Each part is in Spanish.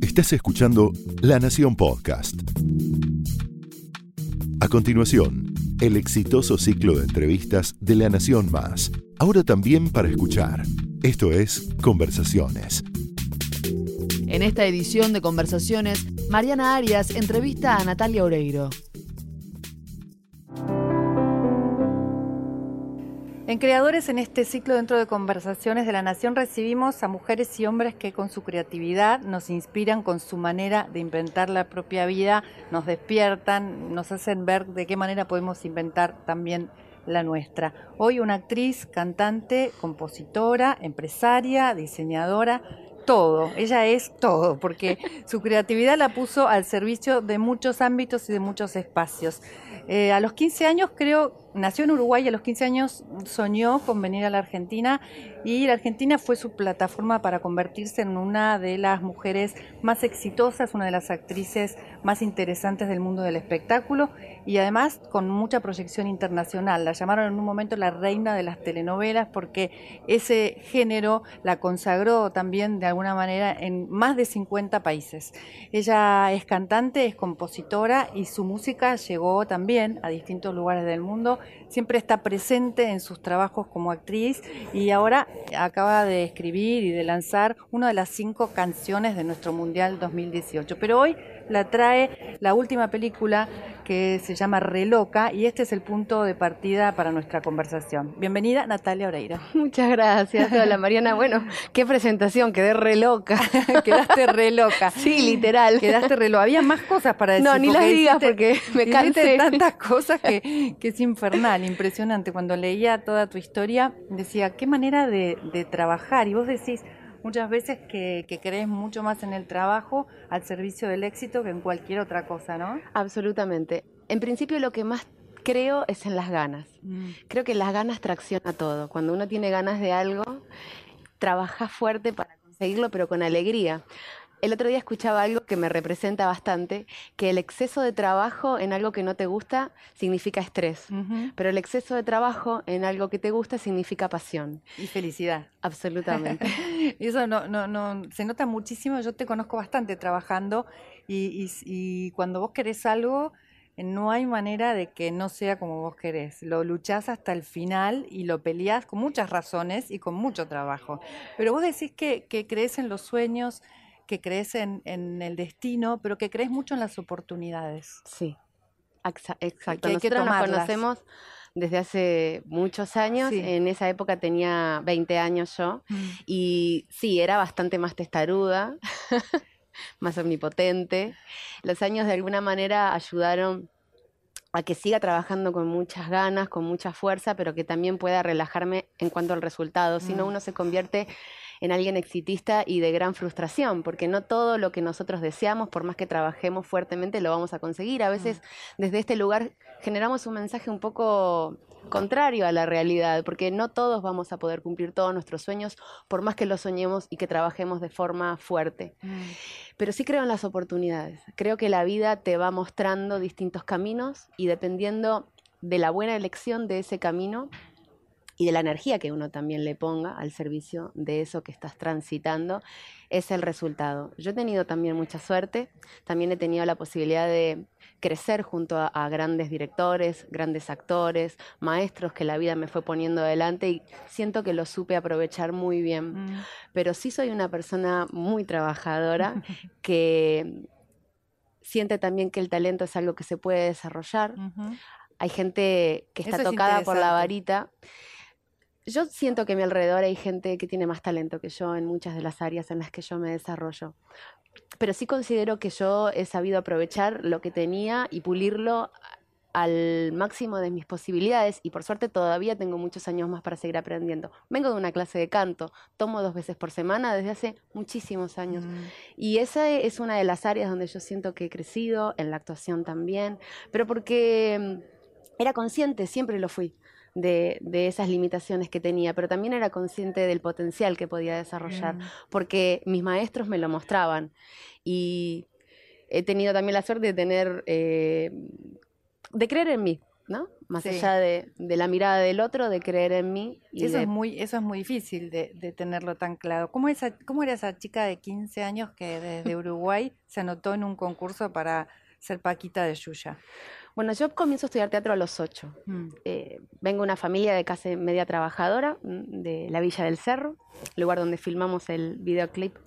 Estás escuchando La Nación Podcast. A continuación, el exitoso ciclo de entrevistas de La Nación Más. Ahora también para escuchar. Esto es Conversaciones. En esta edición de Conversaciones, Mariana Arias entrevista a Natalia Oreiro. En Creadores, en este ciclo dentro de Conversaciones de la Nación, recibimos a mujeres y hombres que con su creatividad nos inspiran con su manera de inventar la propia vida, nos despiertan, nos hacen ver de qué manera podemos inventar también la nuestra. Hoy una actriz, cantante, compositora, empresaria, diseñadora, todo, ella es todo, porque su creatividad la puso al servicio de muchos ámbitos y de muchos espacios. Eh, a los 15 años creo nació en Uruguay, a los 15 años soñó con venir a la Argentina y la Argentina fue su plataforma para convertirse en una de las mujeres más exitosas, una de las actrices más interesantes del mundo del espectáculo y además con mucha proyección internacional. La llamaron en un momento la reina de las telenovelas porque ese género la consagró también de alguna manera en más de 50 países. Ella es cantante, es compositora y su música llegó también a distintos lugares del mundo siempre está presente en sus trabajos como actriz y ahora acaba de escribir y de lanzar una de las cinco canciones de nuestro Mundial 2018. Pero hoy la trae la última película que se llama Reloca y este es el punto de partida para nuestra conversación. Bienvenida Natalia Oreira. Muchas gracias. Hola Mariana. Bueno, qué presentación, quedé re loca. Quedaste re loca. Sí, literal. Quedaste re loca. Había más cosas para decir. No, ni las digas porque me cansé. tantas cosas que, que, es infernal, impresionante. Cuando leía toda tu historia, decía, qué manera de, de trabajar. Y vos decís, muchas veces que, crees mucho más en el trabajo al servicio del éxito que en cualquier otra cosa, ¿no? Absolutamente. En principio lo que más creo es en las ganas. Mm. Creo que las ganas tracciona todo. Cuando uno tiene ganas de algo, trabaja fuerte para conseguirlo, pero con alegría. El otro día escuchaba algo que me representa bastante, que el exceso de trabajo en algo que no te gusta significa estrés, pero el exceso de trabajo en algo que te gusta significa pasión. Y felicidad. Absolutamente. Eso no, no, no, se nota muchísimo, yo te conozco bastante trabajando y, y cuando vos querés algo, no hay manera de que no sea como vos querés. Lo luchás hasta el final y lo peleás con muchas razones y con mucho trabajo. Pero vos decís que, que crees en los sueños, que crees en, el destino, pero que crees mucho en las oportunidades. Sí, exacto. Que Nosotros nos conocemos desde hace muchos años. En esa época tenía 20 años yo. Mm. Y sí, era bastante más testaruda, más omnipotente. Los años de alguna manera ayudaron a que siga trabajando con muchas ganas, con mucha fuerza, pero que también pueda relajarme en cuanto al resultado. Si no, mm. uno se convierte en alguien exitista y de gran frustración, porque no todo lo que nosotros deseamos, por más que trabajemos fuertemente, lo vamos a conseguir. A veces mm. desde este lugar generamos un mensaje un poco contrario a la realidad, porque no todos vamos a poder cumplir todos nuestros sueños, por más que los soñemos y que trabajemos de forma fuerte. Mm. Pero sí creo en las oportunidades. Creo que la vida te va mostrando distintos caminos y dependiendo de la buena elección de ese camino, y de la energía que uno también le ponga al servicio de eso que estás transitando, es el resultado. Yo he tenido también mucha suerte, también he tenido la posibilidad de crecer junto a, grandes directores, grandes actores, maestros que la vida me fue poniendo adelante y siento que lo supe aprovechar muy bien. Mm. Pero sí soy una persona muy trabajadora que siente también que el talento es algo que se puede desarrollar. Hay gente que está tocada por la varita yo siento que a mi alrededor hay gente que tiene más talento que yo en muchas de las áreas en las que yo me desarrollo. Pero sí considero que yo he sabido aprovechar lo que tenía y pulirlo al máximo de mis posibilidades y por suerte todavía tengo muchos años más para seguir aprendiendo. Vengo de una clase de canto, tomo dos veces por semana desde hace muchísimos años mm. y esa es una de las áreas donde yo siento que he crecido, en la actuación también, pero porque mm, era consciente, siempre lo fui de, de, esas limitaciones que tenía, pero también era consciente del potencial que podía desarrollar, porque mis maestros me lo mostraban. Y he tenido también la suerte de tener, eh, de creer en mí, ¿no? Más allá de, la mirada del otro, de creer en mí. Y eso, es muy, eso es muy difícil de, tenerlo tan claro. ¿Cómo, esa, ¿Cómo era esa chica de 15 años que desde Uruguay se anotó en un concurso para ser Paquita de Yuya? Bueno, yo comienzo a estudiar teatro a los 8. Mm. Eh, vengo de una familia de casi media trabajadora mm, de la Villa del Cerro, lugar donde filmamos el videoclip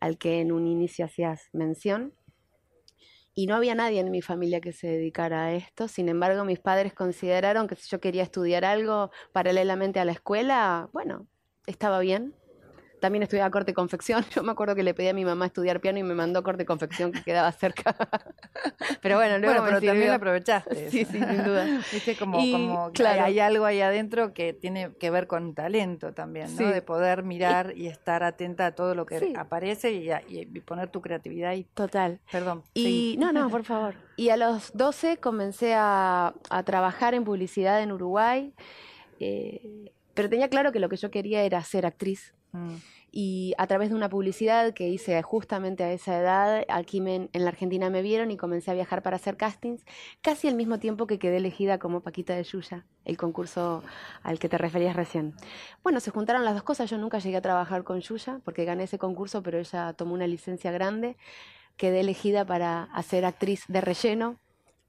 al que en un inicio hacías mención y no había nadie en mi familia que se dedicara a esto. Sin embargo, mis padres consideraron que si yo quería estudiar algo paralelamente a la escuela, bueno, estaba bien también estudiaba corte y confección. Yo me acuerdo que le pedí a mi mamá estudiar piano y me mandó corte y confección que quedaba cerca. pero bueno, luego bueno, pero también lo aprovechaste. sí, sí, sin duda. Viste como, como claro. hay algo ahí adentro que tiene que ver con talento también, ¿no? De poder mirar y, estar atenta a todo lo que aparece y, poner tu creatividad ahí. Total. Perdón. Y no, no, por favor. Y a los 12 comencé a, trabajar en publicidad en Uruguay. Eh, pero tenía claro que lo que yo quería era ser actriz. Mm. Y a través de una publicidad que hice justamente a esa edad, aquí en la Argentina me vieron y comencé a viajar para hacer castings, casi al mismo tiempo que quedé elegida como Paquita de Yuya, el concurso al que te referías recién. Bueno, se juntaron las dos cosas, yo nunca llegué a trabajar con Yuya porque gané ese concurso, pero ella tomó una licencia grande, quedé elegida para hacer actriz de relleno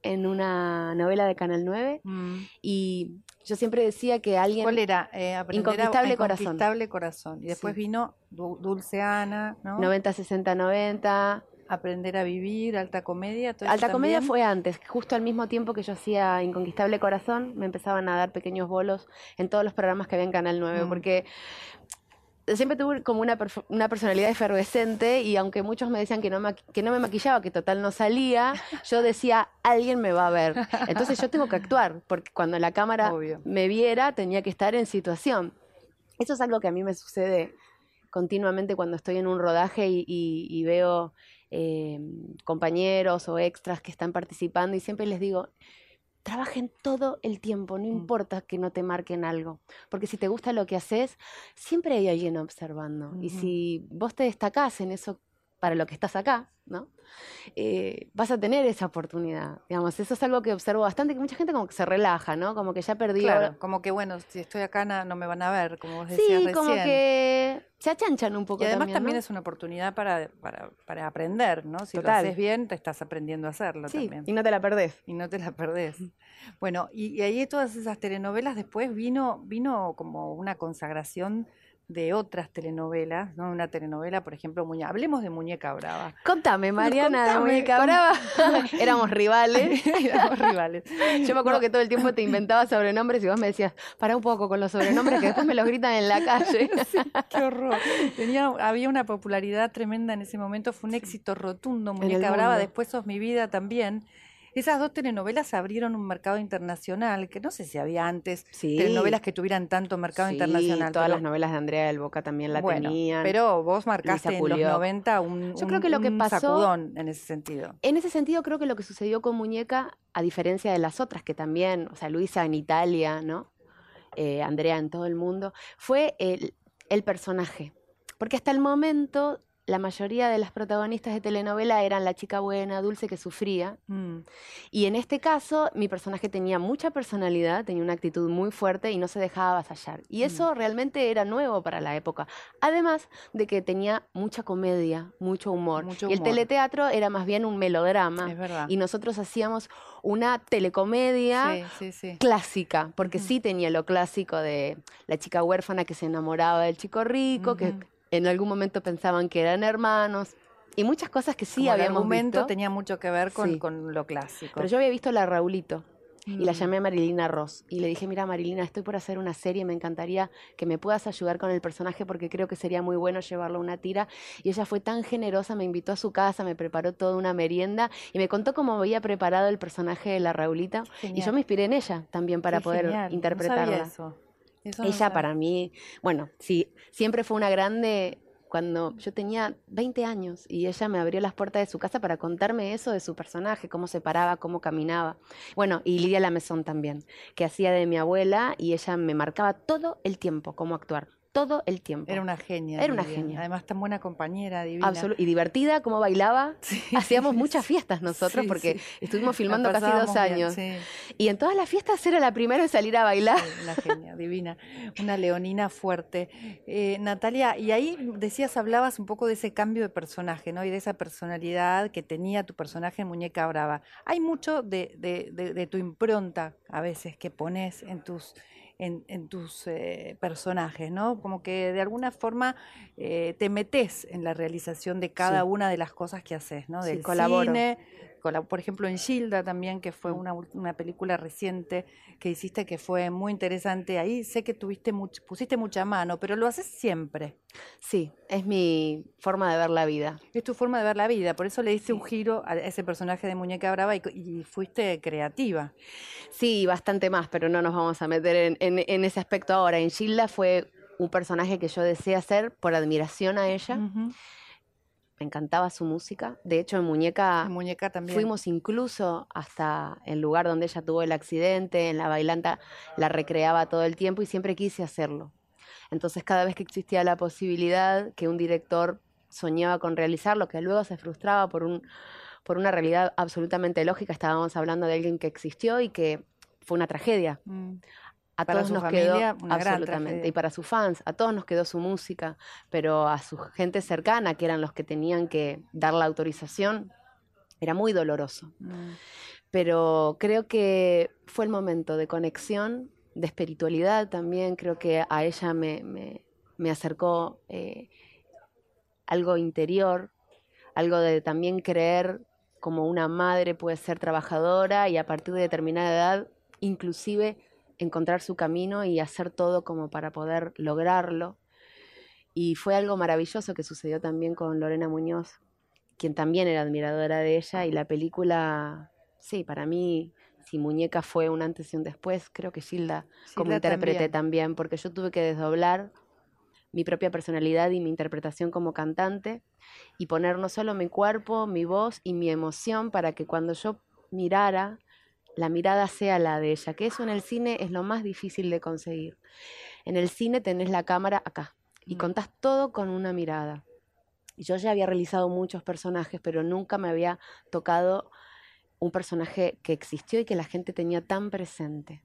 en una novela de Canal 9 mm. y yo siempre decía que alguien... ¿Cuál era? Eh, Inconquistable Corazón. Inconquistable Corazón. Y después vino Dulce Ana, ¿no? 90, 60, 90. Aprender a vivir, alta comedia. alta comedia fue antes, justo al mismo tiempo que yo hacía Inconquistable Corazón, me empezaban a dar pequeños bolos en todos los programas que había en Canal 9, mm. porque siempre tuve como una, una, personalidad efervescente y aunque muchos me decían que no, que no me maquillaba, que total no salía, yo decía, alguien me va a ver. Entonces yo tengo que actuar, porque cuando la cámara me viera tenía que estar en situación. Eso es algo que a mí me sucede continuamente cuando estoy en un rodaje y, veo eh, compañeros o extras que están participando y siempre les digo, trabajen todo el tiempo, no mm. importa que no te marquen algo, porque si te gusta lo que haces, siempre hay alguien observando. Y si vos te destacás en eso para lo que estás acá, ¿no? Eh, vas a tener esa oportunidad. Digamos, eso es algo que observo bastante, que mucha gente como que se relaja, ¿no? Como que ya perdió. Claro, como que bueno, si estoy acá no me van a ver, como vos decías sí, como que se achanchan un poco. Y además también, es una oportunidad para, para, aprender, ¿no? Si lo haces bien, te estás aprendiendo a hacerlo sí, también. Y no te la perdés. Y no te la perdés. Bueno, y, y ahí todas esas telenovelas después vino, vino como una consagración de otras telenovelas, ¿no? Una telenovela, por ejemplo, Muñeca. Hablemos de Muñeca Brava. Contame, Mariana, de Muñeca Brava. Éramos rivales. Éramos rivales. Yo me acuerdo que todo el tiempo te inventaba sobrenombres y vos me decías, para un poco con los sobrenombres que después me los gritan en la calle. qué horror. Tenía, había una popularidad tremenda en ese momento, fue un éxito rotundo Muñeca Brava, después sos mi vida también. Esas dos telenovelas abrieron un mercado internacional, que no sé si había antes telenovelas que tuvieran tanto mercado sí, internacional. Todas las novelas de Andrea del Boca también la tenían. Pero vos marcaste en los 90 un, Yo creo que lo que pasó, sacudón en ese sentido. En ese sentido, creo que lo que sucedió con Muñeca, a diferencia de las otras que también, o sea, Luisa en Italia, ¿no? Eh, Andrea en todo el mundo, fue el, el personaje. Porque hasta el momento la mayoría de las protagonistas de telenovela eran la chica buena, dulce, que sufría. Mm. Y en este caso, mi personaje tenía mucha personalidad, tenía una actitud muy fuerte y no se dejaba avasallar. Y eso mm. realmente era nuevo para la época. Además de que tenía mucha comedia, mucho humor. y el teleteatro era más bien un melodrama. Y nosotros hacíamos una telecomedia clásica, porque sí tenía lo clásico de la chica huérfana que se enamoraba del chico rico, que en algún momento pensaban que eran hermanos. Y muchas cosas que sí Como habíamos momento tenía mucho que ver con, con, lo clásico. Pero yo había visto la Raulito y la mm. llamé a Marilina Ross y le dije, mira Marilina, estoy por hacer una serie, me encantaría que me puedas ayudar con el personaje porque creo que sería muy bueno llevarlo a una tira. Y ella fue tan generosa, me invitó a su casa, me preparó toda una merienda y me contó cómo había preparado el personaje de la Raulita. Y yo me inspiré en ella también para poder interpretarla. Ella para mí, bueno, sí, siempre fue una grande cuando yo tenía 20 años y ella me abrió las puertas de su casa para contarme eso de su personaje, cómo se paraba, cómo caminaba. Bueno, y Lidia Lamezón también, que hacía de mi abuela y ella me marcaba todo el tiempo cómo actuar. Todo el tiempo. Era una genia. Era una genia. Además, tan buena compañera, divina. Y divertida, como bailaba. Hacíamos muchas fiestas nosotros porque estuvimos filmando casi dos años. y en todas las fiestas era la primera en salir a bailar. una genia, divina. Una leonina fuerte. Eh, Natalia, y ahí decías, hablabas un poco de ese cambio de personaje, ¿no? Y de esa personalidad que tenía tu personaje en Muñeca Brava. Hay mucho de, de tu impronta a veces que pones en tus en, tus eh, personajes, ¿no? Como que de alguna forma eh, te metes en la realización de cada una de las cosas que haces, ¿no? Del cine, por ejemplo en Gilda también, que fue mm. una, película reciente que hiciste que fue muy interesante. Ahí sé que tuviste pusiste mucha mano, pero lo haces siempre. Sí, es mi forma de ver la vida. Es tu forma de ver la vida, por eso le diste un giro a ese personaje de Muñeca Brava y, fuiste creativa. Sí, bastante más, pero no nos vamos a meter en, ese aspecto ahora. En Gilda fue un personaje que yo deseé hacer por admiración a ella me encantaba su música. De hecho, en Muñeca, Muñeca también. fuimos incluso hasta el lugar donde ella tuvo el accidente, en la bailanta la recreaba todo el tiempo y siempre quise hacerlo. Entonces, cada vez que existía la posibilidad que un director soñaba con realizarlo, que luego se frustraba por, un, por una realidad absolutamente lógica, estábamos hablando de alguien que existió y que fue una tragedia. Mm a todos nos quedó absolutamente y para sus fans a todos nos quedó su música pero a su gente cercana que eran los que tenían que dar la autorización era muy doloroso. Mm. pero creo que fue el momento de conexión de espiritualidad también. Creo que a ella me, me, acercó eh, algo interior algo de también creer como una madre puede ser trabajadora y a partir de determinada edad inclusive encontrar su camino y hacer todo como para poder lograrlo. Y fue algo maravilloso que sucedió también con Lorena Muñoz, quien también era admiradora de ella y la película, sí, para mí, si Muñeca fue un antes y un después, creo que Gilda, como intérprete también. porque yo tuve que desdoblar mi propia personalidad y mi interpretación como cantante y poner no solo mi cuerpo, mi voz y mi emoción para que cuando yo mirara la mirada sea la de ella, que eso en el cine es lo más difícil de conseguir. En el cine tenés la cámara acá y contás todo con una mirada. Yo ya había realizado muchos personajes, pero nunca me había tocado un personaje que existió y que la gente tenía tan presente.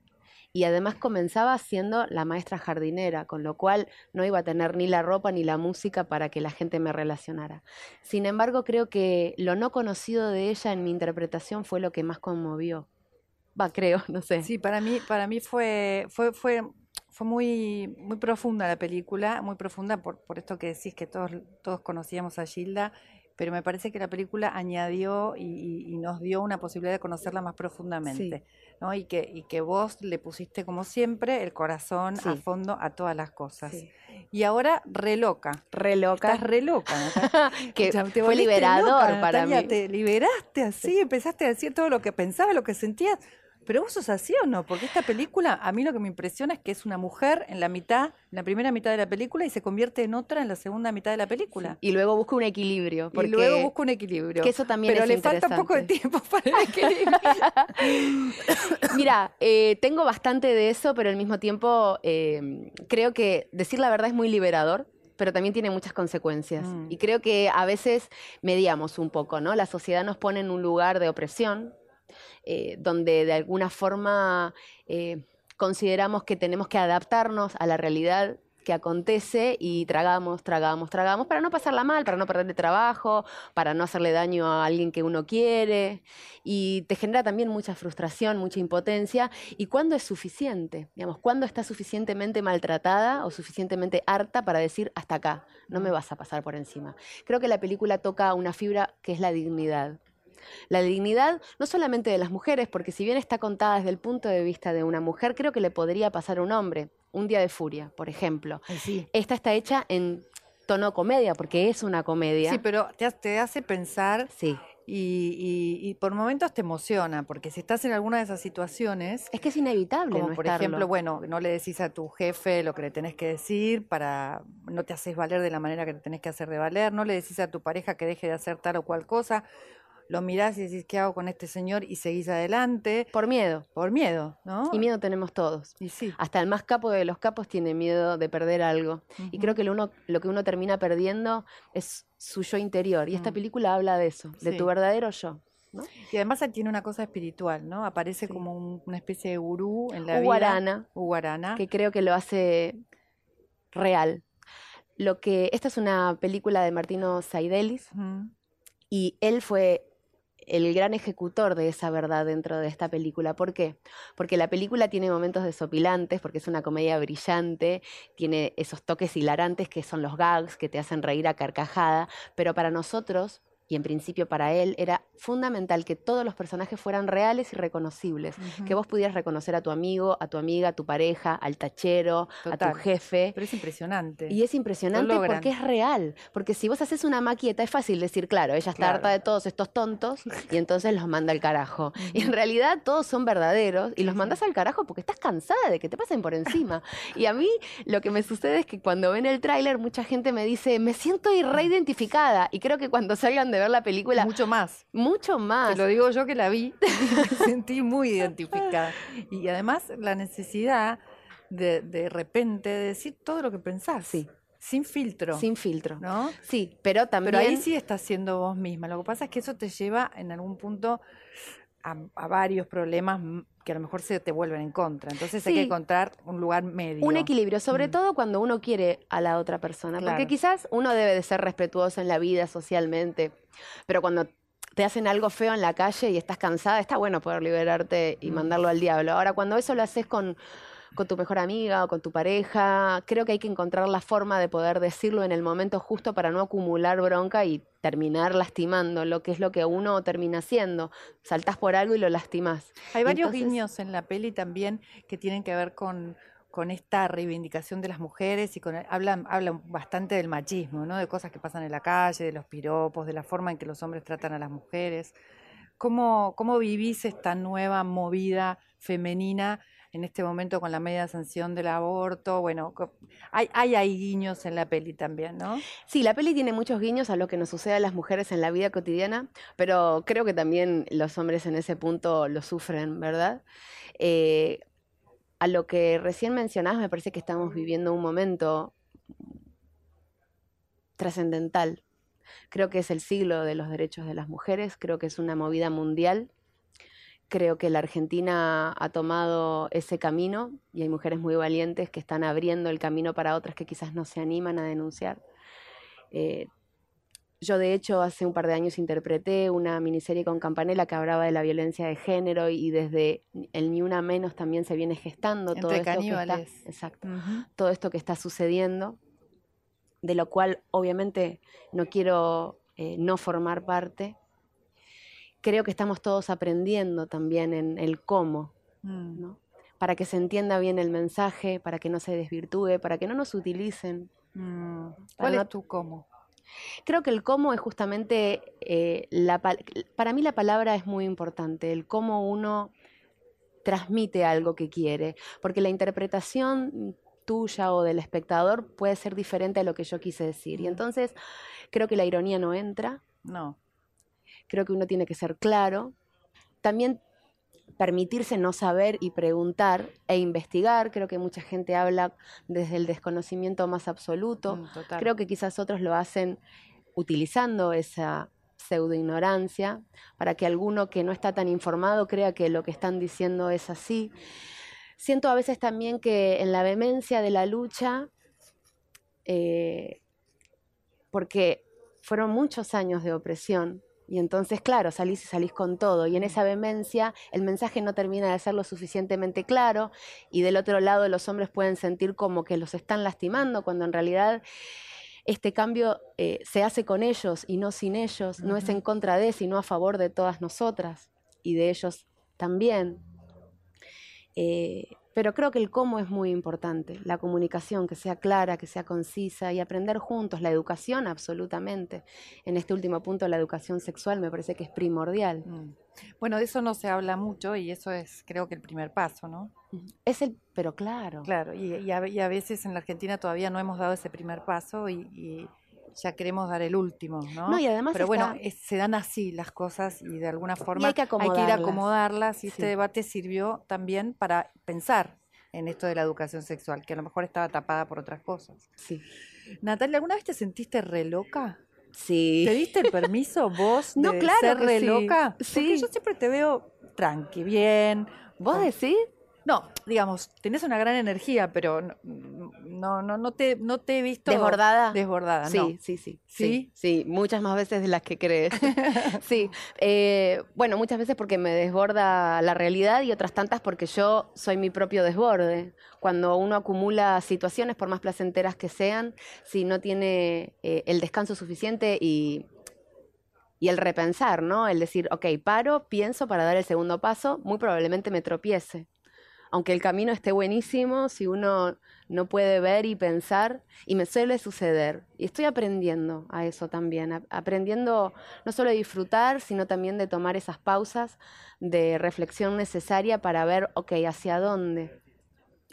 Y además comenzaba siendo la maestra jardinera, con lo cual no iba a tener ni la ropa ni la música para que la gente me relacionara. Sin embargo, creo que lo no conocido de ella en mi interpretación fue lo que más conmovió Va, creo, no sé. Sí, para mí, para mí fue, fue, fue, fue muy, muy profunda la película, muy profunda por, por esto que decís que todos, todos conocíamos a Gilda, pero me parece que la película añadió y, nos dio una posibilidad de conocerla más profundamente, ¿no? Y que, y que vos le pusiste, como siempre, el corazón a fondo a todas las cosas. Y ahora, re loca. Re loca. Estás re loca. que fue liberador para mí. Te liberaste así, empezaste a decir todo lo que pensabas, lo que sentías. Pero vos sos así o no? Porque esta película, a mí lo que me impresiona es que es una mujer en la mitad, en la primera mitad de la película y se convierte en otra en la segunda mitad de la película. Y luego busca un equilibrio. y luego busca un equilibrio. Que eso también Pero le falta un poco de tiempo para el equilibrio. Mira, eh, tengo bastante de eso, pero al mismo tiempo eh, creo que decir la verdad es muy liberador pero también tiene muchas consecuencias. Mm. Y creo que a veces mediamos un poco, ¿no? La sociedad nos pone en un lugar de opresión, eh, donde de alguna forma eh, consideramos que tenemos que adaptarnos a la realidad que acontece y tragamos, tragamos, tragamos para no pasarla mal, para no perderle trabajo, para no hacerle daño a alguien que uno quiere y te genera también mucha frustración, mucha impotencia y cuándo es suficiente, digamos, cuándo está suficientemente maltratada o suficientemente harta para decir hasta acá, no me vas a pasar por encima. Creo que la película toca una fibra que es la dignidad. La dignidad no solamente de las mujeres, porque si bien está contada desde el punto de vista de una mujer, creo que le podría pasar a un hombre. Un día de furia, por ejemplo. Esta está hecha en tono comedia, porque es una comedia. Sí, pero te, hace pensar. Sí. Y, por momentos te emociona, porque si estás en alguna de esas situaciones... Es que es inevitable. Como por ejemplo, bueno, no le decís a tu jefe lo que le tenés que decir, para no te haces valer de la manera que te tenés que hacer de valer, no le decís a tu pareja que deje de hacer tal o cual cosa, lo mirás y decís, ¿qué hago con este señor? Y seguís adelante. Por miedo. Por miedo, ¿no? Y miedo tenemos todos. Y sí. Hasta el más capo de los capos tiene miedo de perder algo. Y creo que lo, uno, lo que uno termina perdiendo es su yo interior. Y esta mm. película habla de eso, de tu verdadero yo. Y además tiene una cosa espiritual, ¿no? Aparece como una especie de gurú en la vida. Uguarana. Que creo que lo hace real. Lo que, esta es una película de Martino Saidelis y él fue el gran ejecutor de esa verdad dentro de esta película. ¿Por qué? Porque la película tiene momentos desopilantes, porque es una comedia brillante, tiene esos toques hilarantes que son los gags que te hacen reír a carcajada, pero para nosotros, y en principio para él era fundamental que todos los personajes fueran reales y reconocibles, que vos pudieras reconocer a tu amigo, a tu amiga, a tu pareja, al tachero, a tu jefe. Pero es impresionante. Y es impresionante porque es real, porque si vos haces una maqueta es fácil decir, claro, ella está harta de todos estos tontos y entonces los manda al carajo. Y en realidad todos son verdaderos y los mandas al carajo porque estás cansada de que te pasen por encima. y a mí lo que me sucede es que cuando ven el tráiler mucha gente me dice, me siento reidentificada y creo que cuando salgan de ver la película. Mucho más. Mucho más. Te lo digo yo que la vi, me sentí muy identificada. Y además la necesidad de, de repente de decir todo lo que pensás. Sí. Sin filtro. Sin filtro. ¿No? Sí, pero también. Pero ahí sí estás siendo vos misma. Lo que pasa es que eso te lleva en algún punto a, varios problemas que a lo mejor se te vuelven en contra. Entonces hay que encontrar un lugar medio. Un equilibrio, sobre mm. todo cuando uno quiere a la otra persona. Porque quizás uno debe de ser respetuoso en la vida socialmente, pero cuando te hacen algo feo en la calle y estás cansada, está bueno poder liberarte y mm. mandarlo al diablo. Ahora, cuando eso lo haces con con tu mejor amiga o con tu pareja. Creo que hay que encontrar la forma de poder decirlo en el momento justo para no acumular bronca y terminar lastimando, lo que es lo que uno termina haciendo. Saltás por algo y lo lastimás. Hay varios guiños en la peli también que tienen que ver con, con esta reivindicación de las mujeres y con hablan, hablan bastante del machismo, ¿no? De cosas que pasan en la calle, de los piropos, de la forma en que los hombres tratan a las mujeres. ¿Cómo, cómo vivís esta nueva movida femenina en este momento con la media sanción del aborto. Bueno, hay, hay, guiños en la peli también, ¿no? Sí, la peli tiene muchos guiños a lo que nos sucede a las mujeres en la vida cotidiana, pero creo que también los hombres en ese punto lo sufren, ¿verdad? Eh, a lo que recién mencionabas, me parece que estamos viviendo un momento trascendental. Creo que es el siglo de los derechos de las mujeres, creo que es una movida mundial Creo que la Argentina ha tomado ese camino y hay mujeres muy valientes que están abriendo el camino para otras que quizás no se animan a denunciar. Eh, yo de hecho hace un par de años interpreté una miniserie con Campanella que hablaba de la violencia de género y desde el Ni Una Menos también se viene gestando todo esto que está, exacto, todo esto que está sucediendo, de lo cual obviamente no quiero eh, no formar parte, creo que estamos todos aprendiendo también en el cómo, mm. ¿no? Para que se entienda bien el mensaje, para que no se desvirtúe, para que no nos utilicen. Mm. ¿Cuál es tu cómo? Creo que el cómo es justamente, eh, la, para mí la palabra es muy importante, el cómo uno transmite algo que quiere, porque la interpretación tuya o del espectador puede ser diferente a lo que yo quise decir. Y mm. entonces creo que la ironía no entra. No creo que uno tiene que ser claro. También permitirse no saber y preguntar e investigar. Creo que mucha gente habla desde el desconocimiento más absoluto. Mm, creo que quizás otros lo hacen utilizando esa pseudoignorancia para que alguno que no está tan informado crea que lo que están diciendo es así. Siento a veces también que en la vehemencia de la lucha, eh, porque fueron muchos años de opresión, y entonces, claro, salís y salís con todo. Y en esa vehemencia el mensaje no termina de ser lo suficientemente claro. Y del otro lado los hombres pueden sentir como que los están lastimando, cuando en realidad este cambio eh, se hace con ellos y no sin ellos. No es en contra de, sino a favor de todas nosotras y de ellos también. Eh, pero creo que el cómo es muy importante, la comunicación, que sea clara, que sea concisa y aprender juntos, la educación absolutamente. En este último punto, la educación sexual me parece que es primordial. Mm. Bueno, de eso no se habla mucho y eso es creo que el primer paso, ¿no? Es el, pero claro. Claro, y, a, veces en la Argentina todavía no hemos dado ese primer paso y, ya queremos dar el último, ¿no? No, y además Pero bueno, se dan así las cosas y de alguna forma hay que, ir a acomodarlas y este debate sirvió también para pensar en esto de la educación sexual, que a lo mejor estaba tapada por otras cosas. Sí. Natalia, ¿alguna vez te sentiste re loca? Sí. ¿Te diste el permiso vos no, de claro ser re loca? Sí. Porque yo siempre te veo tranqui, bien. ¿Vos decís? No, digamos, tenés una gran energía, pero no, no, no, te, no te he visto desbordada. Desbordada, sí, sí, sí, sí, sí, muchas más veces de las que crees. sí, eh, bueno, muchas veces porque me desborda la realidad y otras tantas porque yo soy mi propio desborde. Cuando uno acumula situaciones, por más placenteras que sean, si no tiene eh, el descanso suficiente y y el repensar, ¿no? El decir, ok, paro, pienso para dar el segundo paso, muy probablemente me tropiece aunque el camino esté buenísimo, si uno no puede ver y pensar, y me suele suceder. Y estoy aprendiendo a eso también, aprendiendo no solo de disfrutar, sino también de tomar esas pausas de reflexión necesaria para ver, ok, hacia dónde.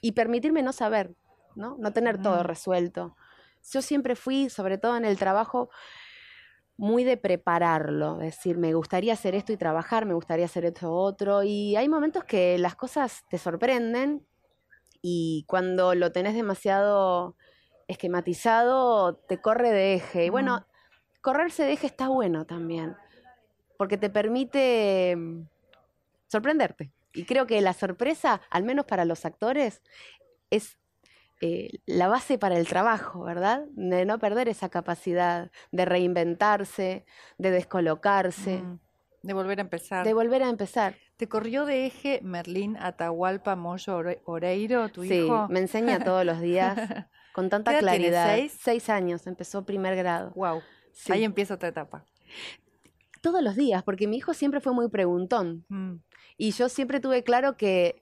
Y permitirme no saber, ¿no? No tener todo resuelto. Yo siempre fui, sobre todo en el trabajo, muy de prepararlo, es decir, me gustaría hacer esto y trabajar, me gustaría hacer esto otro, y hay momentos que las cosas te sorprenden y cuando lo tenés demasiado esquematizado, te corre de eje. Y bueno, correrse de eje está bueno también, porque te permite mm, sorprenderte. Y creo que la sorpresa, al menos para los actores, es eh, la base para el trabajo, ¿verdad? De no perder esa capacidad de reinventarse, de descolocarse. Mm, de volver a empezar. De volver a empezar. ¿Te corrió de eje Merlín Atahualpa Moyo Oreiro, tu hijo? Sí, me enseña todos los días con tanta claridad. seis? seis? años, empezó primer grado. Wow. Ahí empieza otra etapa. Todos los días, porque mi hijo siempre fue muy preguntón. Mm. Y yo siempre tuve claro que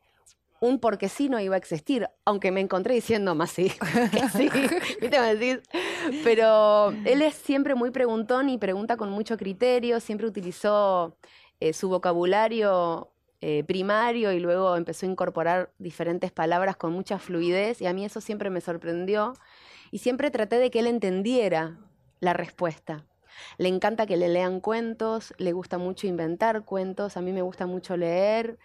un porque sí no iba a existir, aunque me encontré diciendo más sí, que sí, Pero él es siempre muy preguntón y pregunta con mucho criterio, siempre utilizó eh, su vocabulario eh, primario y luego empezó a incorporar diferentes palabras con mucha fluidez y a mí eso siempre me sorprendió y siempre traté de que él entendiera la respuesta. Le encanta que le lean cuentos, le gusta mucho inventar cuentos, a mí me gusta mucho leer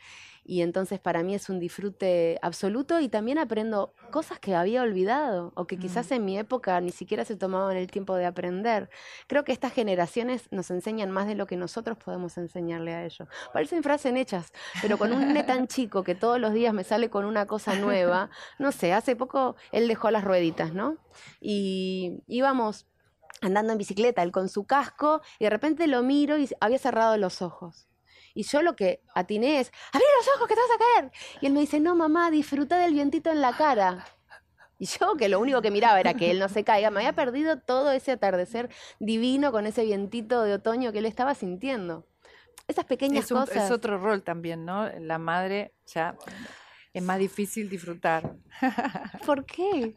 y entonces para mí es un disfrute absoluto y también aprendo cosas que había olvidado o que quizás mm. en mi época ni siquiera se tomaban el tiempo de aprender. Creo que estas generaciones nos enseñan más de lo que nosotros podemos enseñarle a ellos. Parecen frases hechas, pero con un nene tan chico que todos los días me sale con una cosa nueva, no sé, hace poco él dejó las rueditas, ¿no? Y íbamos andando en bicicleta, él con su casco, y de repente lo miro y había cerrado los ojos. Y yo lo que atiné es, abrí los ojos que te vas a caer. Y él me dice, no, mamá, disfruta del vientito en la cara. Y yo, que lo único que miraba era que él no se caiga, me había perdido todo ese atardecer divino con ese vientito de otoño que él estaba sintiendo. Esas pequeñas cosas. Es otro rol también, ¿no? La madre ya es más difícil disfrutar. ¿Por qué?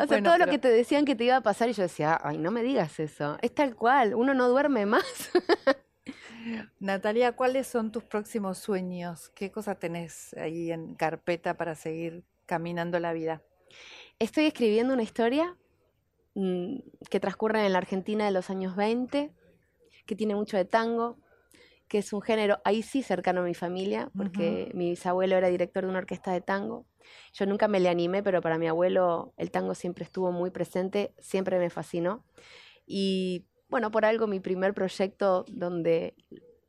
O sea, todo lo que te decían que te iba a pasar y yo decía, ay, no me digas eso. Es tal cual, uno no duerme más. Natalia, ¿cuáles son tus próximos sueños? ¿Qué cosa tenés ahí en carpeta para seguir caminando la vida? Estoy escribiendo una historia mm, que transcurre en la Argentina de los años 20, que tiene mucho de tango, que es un género ahí sí cercano a mi familia, porque mi bisabuelo era director de una orquesta de tango. Yo nunca me le animé, pero para mi abuelo el tango siempre estuvo muy presente, siempre me fascinó. Y bueno, por algo mi primer proyecto donde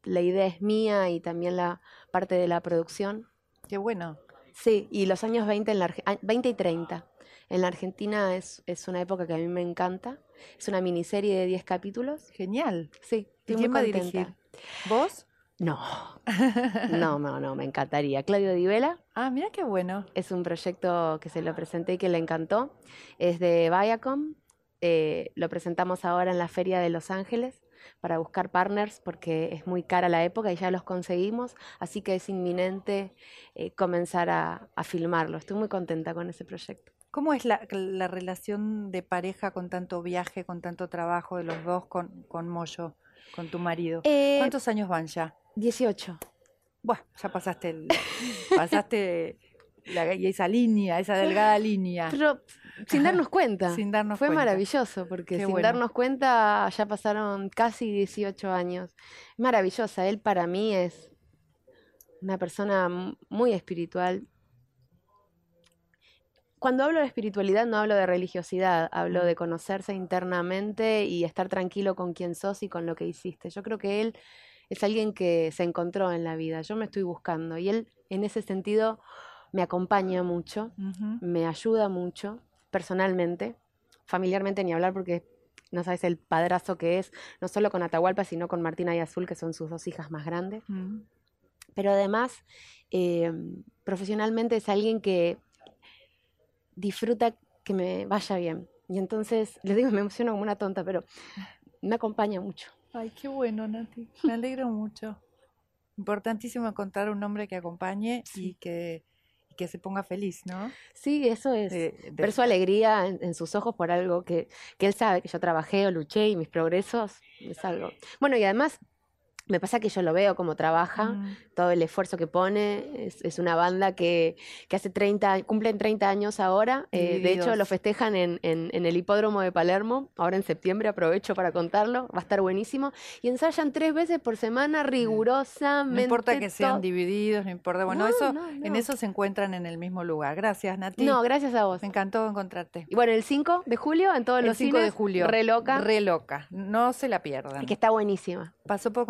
la idea es mía y también la parte de la producción. Qué bueno. Sí, y los años 20, en la, 20 y 30. En la Argentina es, es, una época que a mí me encanta. Es una miniserie de 10 capítulos. Genial. Sí, ¿Y quién va a dirigir? ¿Vos? No. no, no, no, me encantaría. Claudio Divela. Ah, mira qué bueno. Es un proyecto que se lo presenté y que le encantó. Es de Viacom, eh, lo presentamos ahora en la Feria de Los Ángeles para buscar partners porque es muy cara la época y ya los conseguimos, así que es inminente eh, comenzar a, filmarlo. Estoy muy contenta con ese proyecto. ¿Cómo es la, relación de pareja con tanto viaje, con tanto trabajo de los dos con, con Moyo, con tu marido? Eh, ¿Cuántos años van ya? 18. Bueno, ya pasaste el, pasaste y esa línea, esa delgada línea. Pero sin darnos cuenta. sin darnos Fue cuenta. maravilloso, porque sin darnos cuenta ya pasaron casi 18 años. Maravillosa, él para mí es una persona muy espiritual. Cuando hablo de espiritualidad no hablo de religiosidad, hablo de conocerse internamente y estar tranquilo con quién sos y con lo que hiciste. Yo creo que él es alguien que se encontró en la vida, yo me estoy buscando y él en ese sentido me acompaña mucho, me ayuda mucho personalmente, familiarmente ni hablar porque no sabes el padrazo que es, no solo con Atahualpa, sino con Martina y Azul, que son sus dos hijas más grandes. Mm. Pero además, eh, profesionalmente es alguien que disfruta que me vaya bien. Y entonces, les digo, me emociono como una tonta, pero me acompaña mucho. Ay, qué bueno, Nati. Me alegro mucho. Importantísimo encontrar un hombre que acompañe y que, que se ponga feliz, ¿no? Sí, eso es. Ver su alegría en, sus ojos por algo que, que él sabe que yo trabajé o luché y mis progresos es algo. Bueno, y además me pasa que yo lo veo como trabaja, todo el esfuerzo que pone. Es, una banda que, que, hace 30, cumplen 30 años ahora. Eh, de hecho, lo festejan en, en, el hipódromo de Palermo. Ahora en septiembre aprovecho para contarlo. Va a estar buenísimo. Y ensayan tres veces por semana rigurosamente. No importa que sean divididos, no importa. Bueno, eso, en eso se encuentran en el mismo lugar. Gracias, Nati. No, gracias a vos. Me encantó encontrarte. Y bueno, el 5 de julio en todos los 5 de julio. Re loca. Re loca. No se la pierdan. Y que está buenísima. Pasó por,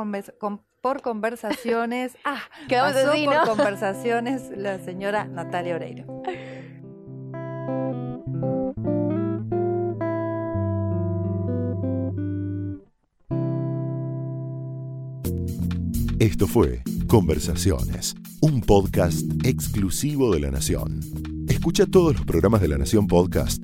por conversaciones. Ah, Quedamos pasó así, por conversaciones la señora Natalia Oreiro. Esto fue Conversaciones, un podcast exclusivo de La Nación. Escucha todos los programas de La Nación Podcast